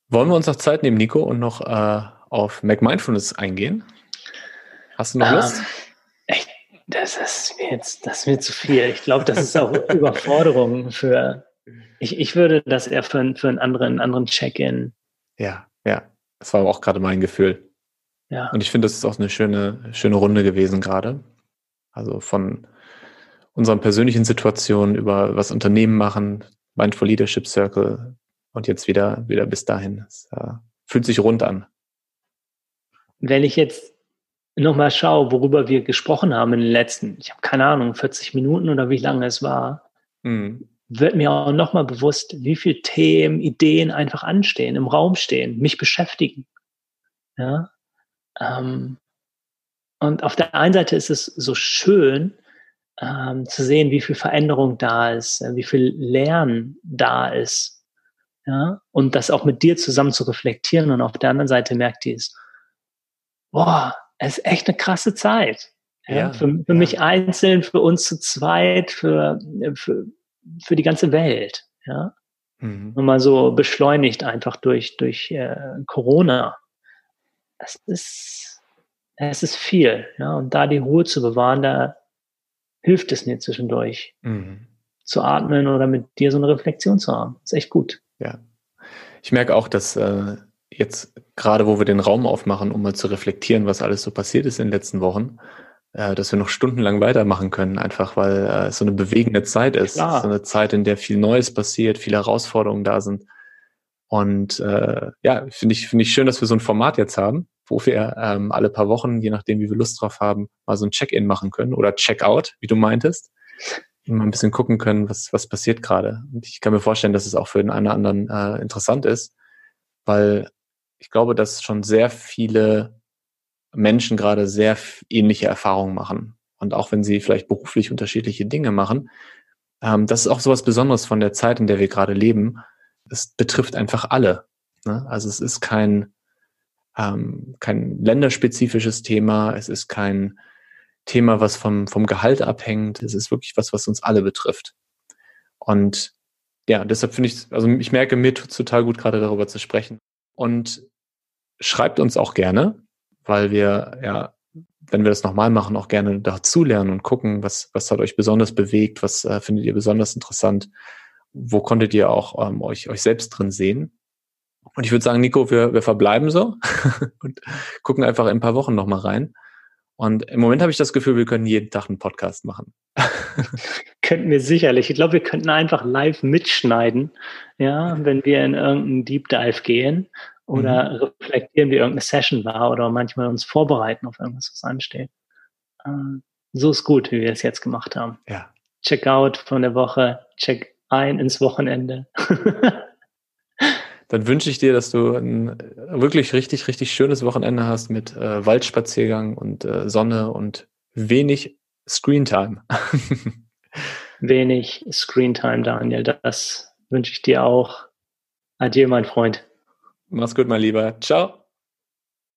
Wollen wir uns noch Zeit nehmen, Nico, und noch äh, auf Mac Mindfulness eingehen? Hast du noch Lust? Ähm, Das ist mir jetzt, das ist mir zu viel. Ich glaube, das ist auch <laughs> Überforderung für. Ich, ich würde das eher für, für einen anderen, anderen Check-in. Ja, ja. Das war auch gerade mein Gefühl. Ja. Und ich finde, das ist auch eine schöne, schöne Runde gewesen gerade. Also von unseren persönlichen Situationen über was Unternehmen machen, Mindful Leadership Circle und jetzt wieder, wieder bis dahin. Es uh, fühlt sich rund an. Wenn ich jetzt nochmal schaue, worüber wir gesprochen haben in den letzten, ich habe keine Ahnung, 40 Minuten oder wie lange es war, mhm. wird mir auch nochmal bewusst, wie viele Themen, Ideen einfach anstehen, im Raum stehen, mich beschäftigen. Ja. Ähm, und auf der einen Seite ist es so schön, ähm, zu sehen, wie viel Veränderung da ist, äh, wie viel Lernen da ist. Ja, und das auch mit dir zusammen zu reflektieren. Und auf der anderen Seite merkt ihr es, boah, es ist echt eine krasse Zeit. Ja, ja für, für ja. mich einzeln, für uns zu zweit, für, für, für die ganze Welt. Ja. Mhm. Und mal so beschleunigt einfach durch, durch äh, Corona. Es ist, es ist viel. Ja. Und da die Ruhe zu bewahren, da hilft es mir zwischendurch. Mhm. Zu atmen oder mit dir so eine Reflexion zu haben. ist echt gut. Ja. Ich merke auch, dass äh, jetzt gerade, wo wir den Raum aufmachen, um mal zu reflektieren, was alles so passiert ist in den letzten Wochen, äh, dass wir noch stundenlang weitermachen können, einfach weil äh, es so eine bewegende Zeit ist. Klar. So eine Zeit, in der viel Neues passiert, viele Herausforderungen da sind. Und äh, ja, finde ich, finde ich schön, dass wir so ein Format jetzt haben, wo wir ähm, alle paar Wochen, je nachdem, wie wir Lust drauf haben, mal so ein Check-in machen können oder Check-out, wie du meintest. Mal ein bisschen gucken können, was, was passiert gerade. Und ich kann mir vorstellen, dass es auch für den einen oder anderen äh, interessant ist, weil ich glaube, dass schon sehr viele Menschen gerade sehr ähnliche Erfahrungen machen. Und auch wenn sie vielleicht beruflich unterschiedliche Dinge machen, ähm, das ist auch so was Besonderes von der Zeit, in der wir gerade leben. Es betrifft einfach alle. Ne? Also es ist kein, ähm, kein länderspezifisches Thema, es ist kein Thema, was vom, vom Gehalt abhängt. Es ist wirklich was, was uns alle betrifft. Und ja, deshalb finde ich, also ich merke, mir tut total gut, gerade darüber zu sprechen. Und schreibt uns auch gerne, weil wir ja, wenn wir das nochmal machen, auch gerne dazulernen und gucken, was, was hat euch besonders bewegt, was äh, findet ihr besonders interessant, wo konntet ihr auch ähm, euch, euch selbst drin sehen. Und ich würde sagen, Nico, wir, wir verbleiben so <laughs> und gucken einfach in ein paar Wochen nochmal rein. Und im Moment habe ich das Gefühl, wir können jeden Tag einen Podcast machen. <laughs> könnten wir sicherlich. Ich glaube, wir könnten einfach live mitschneiden, ja, wenn wir in irgendeinen Deep Dive gehen oder mhm. reflektieren, wie irgendeine Session war oder manchmal uns vorbereiten auf irgendwas, was ansteht. Ähm, so ist gut, wie wir es jetzt gemacht haben. Ja. Check out von der Woche, check ein ins Wochenende. <laughs> Dann wünsche ich dir, dass du ein wirklich richtig, richtig schönes Wochenende hast mit äh, Waldspaziergang und äh, Sonne und wenig Screentime. <laughs> wenig Screentime, Daniel. Das wünsche ich dir auch. Adieu, mein Freund. Mach's gut, mein Lieber. Ciao.